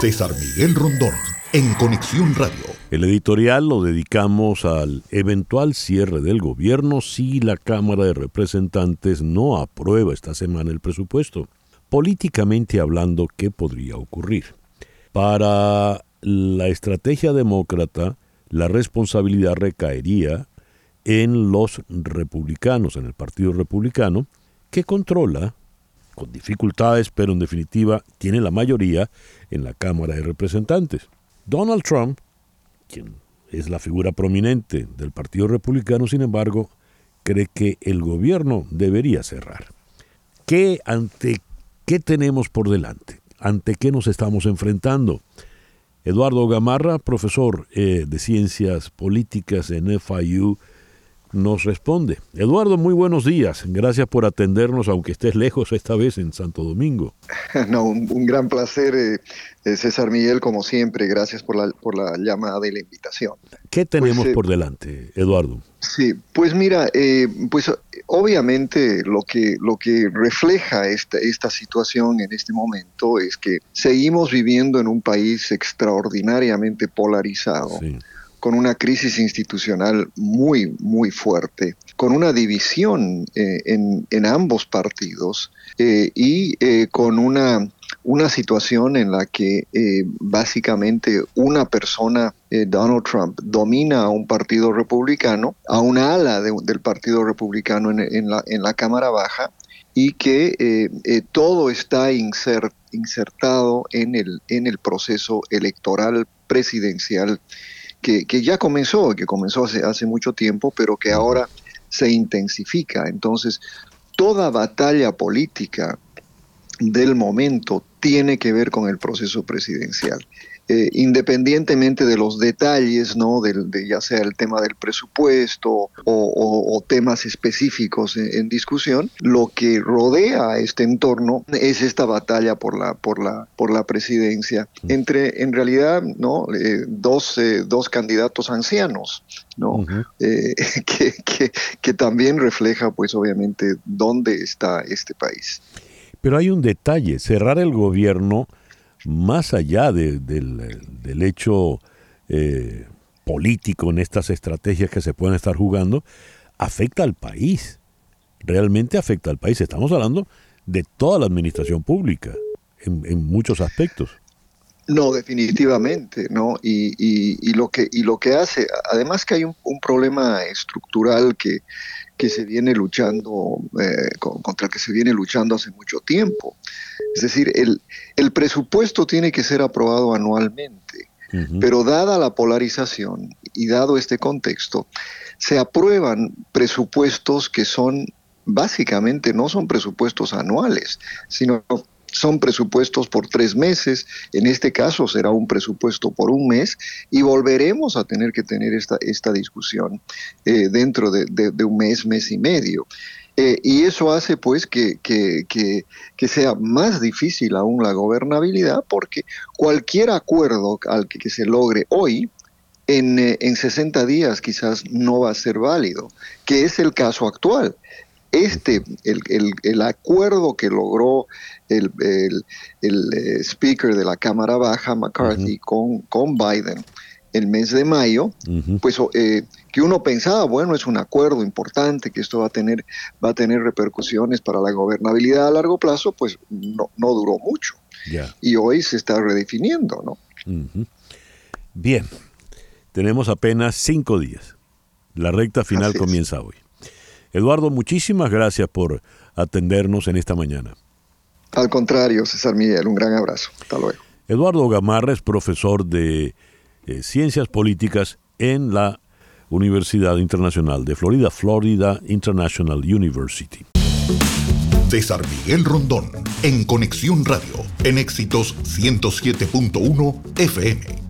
César Miguel Rondón, en Conexión Radio. El editorial lo dedicamos al eventual cierre del gobierno si la Cámara de Representantes no aprueba esta semana el presupuesto. Políticamente hablando, ¿qué podría ocurrir? Para la estrategia demócrata, la responsabilidad recaería en los republicanos, en el Partido Republicano, que controla, con dificultades, pero en definitiva tiene la mayoría en la Cámara de Representantes. Donald Trump, quien es la figura prominente del Partido Republicano, sin embargo, cree que el gobierno debería cerrar. ¿Qué ante qué tenemos por delante? ¿Ante qué nos estamos enfrentando? Eduardo Gamarra, profesor eh, de Ciencias Políticas en FIU, nos responde. Eduardo, muy buenos días. Gracias por atendernos, aunque estés lejos esta vez en Santo Domingo. No, un, gran placer, eh, eh, César Miguel, como siempre. Gracias por la, por la llamada y la invitación. ¿Qué tenemos pues, por delante, Eduardo? Sí, pues mira, pues obviamente lo que, lo que refleja esta, esta situación en este momento es que seguimos viviendo en un país extraordinariamente polarizado. Con una crisis institucional muy, muy fuerte, con una división eh, en, en, ambos partidos eh, y eh, con una una situación en la que básicamente una persona, Donald Trump, domina a un partido republicano, a una ala del partido republicano en, la, en, la, Cámara Baja y que todo está insertado en el, en el proceso electoral presidencial que, que ya comenzó, que comenzó hace, hace mucho tiempo, pero que ahora se intensifica. Entonces, toda batalla política del momento tiene que ver con el proceso presidencial. Eh, independientemente de los detalles, ¿no? de, ya sea el tema del presupuesto o, temas específicos en, discusión, lo que rodea a este entorno es esta batalla por la, por la, por la presidencia entre, en realidad, ¿no? Eh, dos, eh, dos, candidatos ancianos, ¿no? que, que, que también refleja, pues, obviamente, dónde está este país. Pero hay un detalle, cerrar el gobierno, más allá del, hecho eh, político en estas estrategias que se pueden estar jugando, afecta al país. Realmente afecta al país. Estamos hablando de toda la administración pública, en, muchos aspectos. No, definitivamente, ¿no? Y, lo que, y lo que hace, además que hay un problema estructural que, que se viene luchando, eh, contra el que se viene luchando hace mucho tiempo. Es decir, el, el presupuesto tiene que ser aprobado anualmente, pero dada la polarización y dado este contexto, se aprueban presupuestos que son básicamente no son presupuestos anuales, sino son presupuestos por tres meses, en este caso será un presupuesto por un mes y volveremos a tener que tener esta, esta discusión eh, dentro de, un mes, mes y medio. Eh, y eso hace pues que, que, sea más difícil aún la gobernabilidad porque cualquier acuerdo al que, se logre hoy, en, eh, en 60 días quizás no va a ser válido, que es el caso actual este, el, el, el, acuerdo que logró el, el, eh, speaker de la Cámara Baja, McCarthy, con, con Biden el mes de mayo, pues eh, que uno pensaba, bueno, es un acuerdo importante, que esto va a tener, va a tener repercusiones para la gobernabilidad a largo plazo, pues no, no duró mucho. Y hoy se está redefiniendo, ¿no? Bien, tenemos apenas cinco días. La recta final comienza hoy. Eduardo, muchísimas gracias por atendernos en esta mañana. Al contrario, César Miguel, un gran abrazo. Hasta luego. Eduardo Gamarra es profesor de eh, Ciencias Políticas en la Universidad Internacional de Florida, Florida International University. César Miguel Rondón, en Conexión Radio, en Éxitos 107.1 FM.